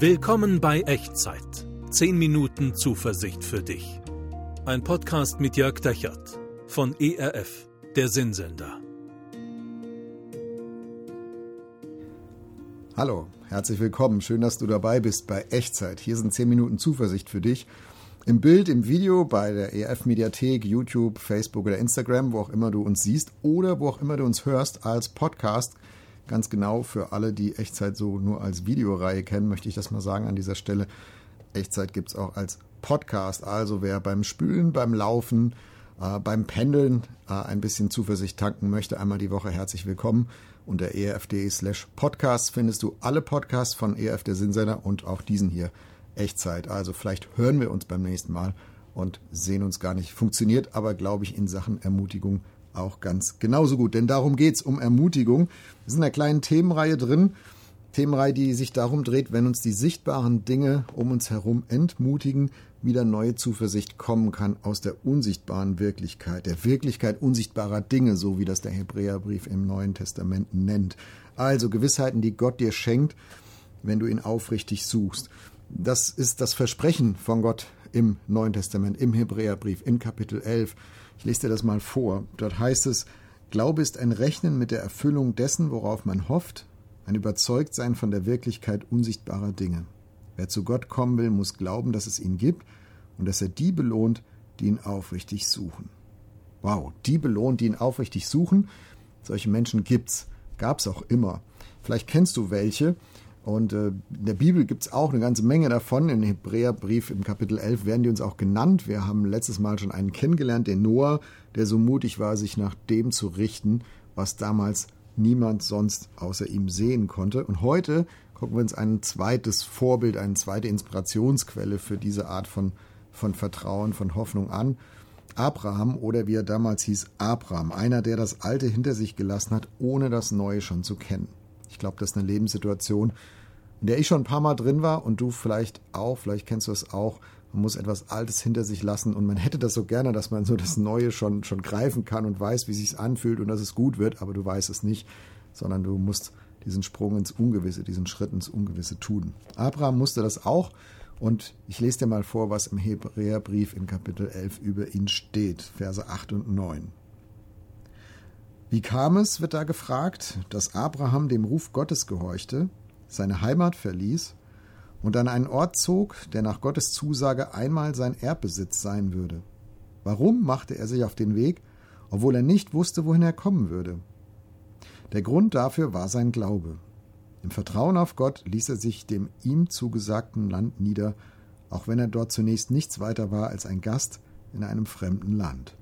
Willkommen bei Echtzeit. 10 Minuten Zuversicht für dich. Ein Podcast mit Jörg Dechert von ERF, der Sinnsender. Hallo, herzlich willkommen. Schön, dass du dabei bist bei Echtzeit. Hier sind 10 Minuten Zuversicht für dich. Im Bild, im Video, bei der ERF Mediathek, YouTube, Facebook oder Instagram, wo auch immer du uns siehst oder wo auch immer du uns hörst als Podcast – Ganz genau für alle, die Echtzeit so nur als Videoreihe kennen, möchte ich das mal sagen an dieser Stelle. Echtzeit gibt es auch als Podcast. Also wer beim Spülen, beim Laufen, äh, beim Pendeln äh, ein bisschen Zuversicht tanken möchte, einmal die Woche herzlich willkommen. Unter erf.de slash podcast findest du alle Podcasts von ERF der Sinnsender und auch diesen hier Echtzeit. Also vielleicht hören wir uns beim nächsten Mal und sehen uns gar nicht. Funktioniert aber, glaube ich, in Sachen Ermutigung auch ganz genauso gut. Denn darum geht es, um Ermutigung. Wir sind in einer kleinen Themenreihe drin. Themenreihe, die sich darum dreht, wenn uns die sichtbaren Dinge um uns herum entmutigen, wieder neue Zuversicht kommen kann aus der unsichtbaren Wirklichkeit, der Wirklichkeit unsichtbarer Dinge, so wie das der Hebräerbrief im Neuen Testament nennt. Also Gewissheiten, die Gott dir schenkt, wenn du ihn aufrichtig suchst. Das ist das Versprechen von Gott im Neuen Testament, im Hebräerbrief, in Kapitel 11. Ich lese dir das mal vor. Dort heißt es, Glaube ist ein Rechnen mit der Erfüllung dessen, worauf man hofft, ein Überzeugtsein von der Wirklichkeit unsichtbarer Dinge. Wer zu Gott kommen will, muss glauben, dass es ihn gibt und dass er die belohnt, die ihn aufrichtig suchen. Wow, die belohnt, die ihn aufrichtig suchen. Solche Menschen gibt's, gab's auch immer. Vielleicht kennst du welche. Und äh, in der Bibel gibt es auch eine ganze Menge davon. Im Hebräerbrief im Kapitel 11 werden die uns auch genannt. Wir haben letztes Mal schon einen kennengelernt, den Noah, der so mutig war, sich nach dem zu richten, was damals niemand sonst außer ihm sehen konnte. Und heute gucken wir uns ein zweites Vorbild, eine zweite Inspirationsquelle für diese Art von, von Vertrauen, von Hoffnung an. Abraham oder wie er damals hieß, Abraham, einer, der das Alte hinter sich gelassen hat, ohne das Neue schon zu kennen. Ich glaube, das ist eine Lebenssituation, in der ich schon ein paar Mal drin war und du vielleicht auch, vielleicht kennst du es auch. Man muss etwas Altes hinter sich lassen und man hätte das so gerne, dass man so das Neue schon, schon greifen kann und weiß, wie es sich anfühlt und dass es gut wird, aber du weißt es nicht, sondern du musst diesen Sprung ins Ungewisse, diesen Schritt ins Ungewisse tun. Abraham musste das auch und ich lese dir mal vor, was im Hebräerbrief in Kapitel 11 über ihn steht, Verse 8 und 9. Wie kam es, wird da gefragt, dass Abraham dem Ruf Gottes gehorchte seine Heimat verließ und an einen Ort zog, der nach Gottes Zusage einmal sein Erbbesitz sein würde. Warum machte er sich auf den Weg, obwohl er nicht wusste, wohin er kommen würde? Der Grund dafür war sein Glaube. Im Vertrauen auf Gott ließ er sich dem ihm zugesagten Land nieder, auch wenn er dort zunächst nichts weiter war als ein Gast in einem fremden Land.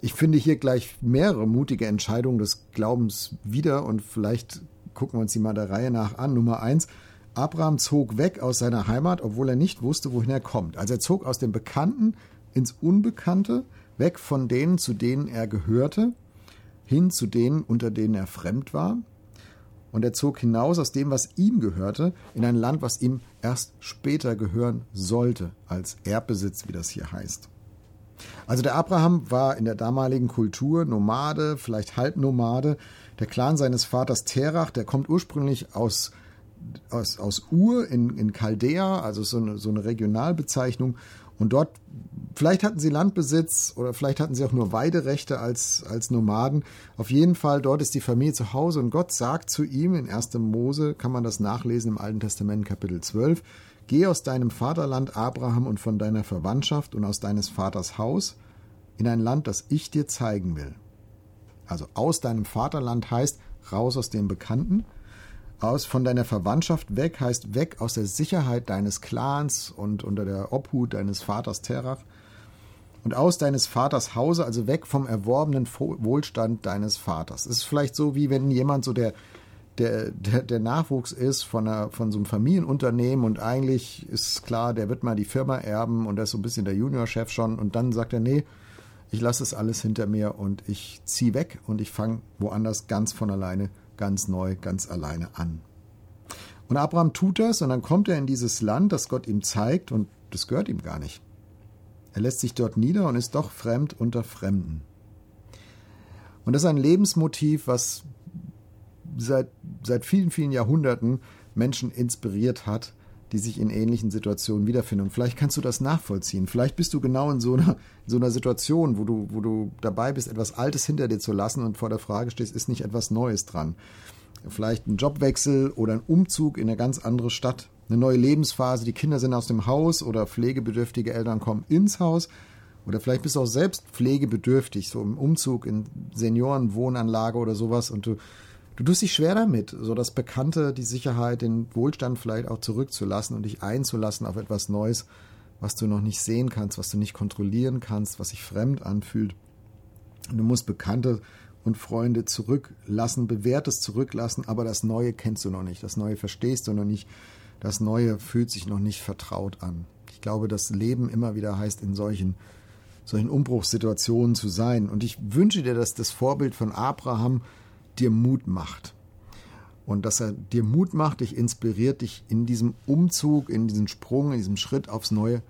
Ich finde hier gleich mehrere mutige Entscheidungen des Glaubens wieder und vielleicht gucken wir uns die mal der Reihe nach an. Nummer eins. Abraham zog weg aus seiner Heimat, obwohl er nicht wusste, wohin er kommt. Also er zog aus dem Bekannten ins Unbekannte, weg von denen, zu denen er gehörte, hin zu denen, unter denen er fremd war. Und er zog hinaus aus dem, was ihm gehörte, in ein Land, was ihm erst später gehören sollte, als Erbbesitz, wie das hier heißt. Also der Abraham war in der damaligen Kultur Nomade, vielleicht Halbnomade. Der Clan seines Vaters Terach, der kommt ursprünglich aus, aus, aus Ur in, in Chaldea, also so eine, so eine Regionalbezeichnung. Und dort, vielleicht hatten sie Landbesitz oder vielleicht hatten sie auch nur Weiderechte als, als Nomaden. Auf jeden Fall, dort ist die Familie zu Hause und Gott sagt zu ihm in 1. Mose, kann man das nachlesen im Alten Testament Kapitel 12, Geh aus deinem Vaterland Abraham und von deiner Verwandtschaft und aus deines Vaters Haus in ein Land, das ich dir zeigen will. Also aus deinem Vaterland heißt raus aus dem Bekannten, aus von deiner Verwandtschaft weg heißt weg aus der Sicherheit deines Clans und unter der Obhut deines Vaters Terach und aus deines Vaters Hause, also weg vom erworbenen Wohlstand deines Vaters. Es ist vielleicht so, wie wenn jemand so der der, der, der Nachwuchs ist von, einer, von so einem Familienunternehmen und eigentlich ist klar, der wird mal die Firma erben und der ist so ein bisschen der Juniorchef schon und dann sagt er, nee, ich lasse das alles hinter mir und ich ziehe weg und ich fange woanders ganz von alleine, ganz neu, ganz alleine an. Und Abraham tut das und dann kommt er in dieses Land, das Gott ihm zeigt und das gehört ihm gar nicht. Er lässt sich dort nieder und ist doch fremd unter Fremden. Und das ist ein Lebensmotiv, was seit, seit vielen, vielen Jahrhunderten Menschen inspiriert hat, die sich in ähnlichen Situationen wiederfinden. Und vielleicht kannst du das nachvollziehen. Vielleicht bist du genau in so einer, in so einer Situation, wo du, wo du dabei bist, etwas Altes hinter dir zu lassen und vor der Frage stehst, ist nicht etwas Neues dran. Vielleicht ein Jobwechsel oder ein Umzug in eine ganz andere Stadt, eine neue Lebensphase, die Kinder sind aus dem Haus oder pflegebedürftige Eltern kommen ins Haus. Oder vielleicht bist du auch selbst pflegebedürftig, so im Umzug in Seniorenwohnanlage oder sowas und du Du tust dich schwer damit, so das Bekannte, die Sicherheit, den Wohlstand vielleicht auch zurückzulassen und dich einzulassen auf etwas Neues, was du noch nicht sehen kannst, was du nicht kontrollieren kannst, was sich fremd anfühlt. du musst Bekannte und Freunde zurücklassen, Bewährtes zurücklassen, aber das Neue kennst du noch nicht, das Neue verstehst du noch nicht, das Neue fühlt sich noch nicht vertraut an. Ich glaube, das Leben immer wieder heißt, in solchen, solchen Umbruchssituationen zu sein. Und ich wünsche dir, dass das Vorbild von Abraham dir Mut macht. Und dass er dir Mut macht, dich inspiriert, dich in diesem Umzug, in diesem Sprung, in diesem Schritt aufs Neue,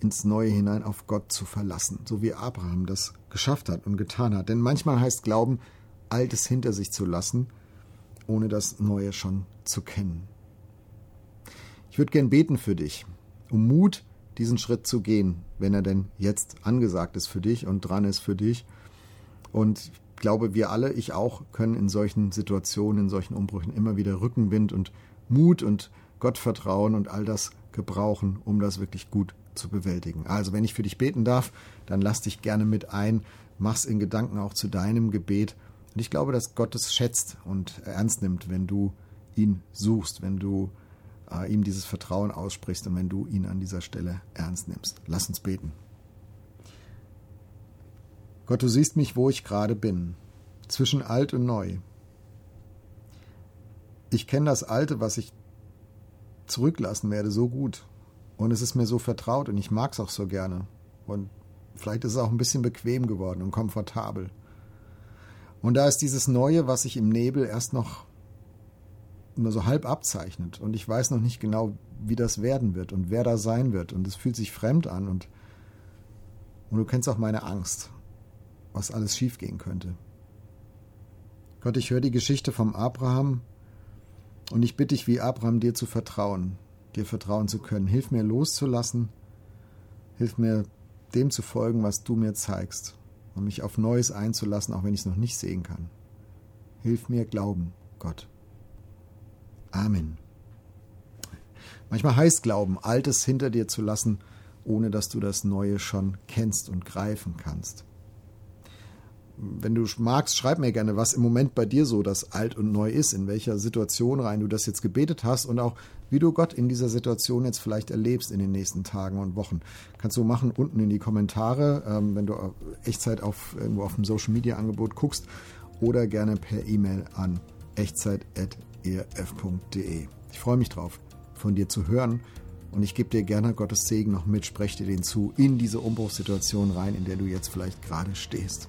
ins Neue hinein auf Gott zu verlassen, so wie Abraham das geschafft hat und getan hat. Denn manchmal heißt Glauben, Altes hinter sich zu lassen, ohne das Neue schon zu kennen. Ich würde gern beten für dich, um Mut, diesen Schritt zu gehen, wenn er denn jetzt angesagt ist für dich und dran ist für dich. Und glaube, wir alle, ich auch, können in solchen Situationen, in solchen Umbrüchen immer wieder Rückenwind und Mut und Gottvertrauen und all das gebrauchen, um das wirklich gut zu bewältigen. Also, wenn ich für dich beten darf, dann lass dich gerne mit ein, mach's in Gedanken auch zu deinem Gebet. Und ich glaube, dass Gott es schätzt und ernst nimmt, wenn du ihn suchst, wenn du äh, ihm dieses Vertrauen aussprichst und wenn du ihn an dieser Stelle ernst nimmst. Lass uns beten. Gott, du siehst mich, wo ich gerade bin, zwischen alt und neu. Ich kenne das Alte, was ich zurücklassen werde, so gut. Und es ist mir so vertraut und ich mag es auch so gerne. Und vielleicht ist es auch ein bisschen bequem geworden und komfortabel. Und da ist dieses Neue, was sich im Nebel erst noch nur so halb abzeichnet. Und ich weiß noch nicht genau, wie das werden wird und wer da sein wird. Und es fühlt sich fremd an. Und, und du kennst auch meine Angst was alles schiefgehen könnte. Gott, ich höre die Geschichte vom Abraham und ich bitte dich, wie Abraham, dir zu vertrauen, dir vertrauen zu können. Hilf mir loszulassen, hilf mir dem zu folgen, was du mir zeigst und mich auf Neues einzulassen, auch wenn ich es noch nicht sehen kann. Hilf mir glauben, Gott. Amen. Manchmal heißt Glauben, Altes hinter dir zu lassen, ohne dass du das Neue schon kennst und greifen kannst wenn du magst, schreib mir gerne, was im Moment bei dir so das alt und neu ist, in welcher Situation rein du das jetzt gebetet hast und auch wie du Gott in dieser Situation jetzt vielleicht erlebst in den nächsten Tagen und Wochen. Kannst du machen unten in die Kommentare, ähm, wenn du Echtzeit auf irgendwo auf dem Social Media Angebot guckst oder gerne per E-Mail an echtzeit.erf.de. Ich freue mich drauf, von dir zu hören und ich gebe dir gerne Gottes Segen noch mit, spreche dir den zu in diese Umbruchssituation rein, in der du jetzt vielleicht gerade stehst.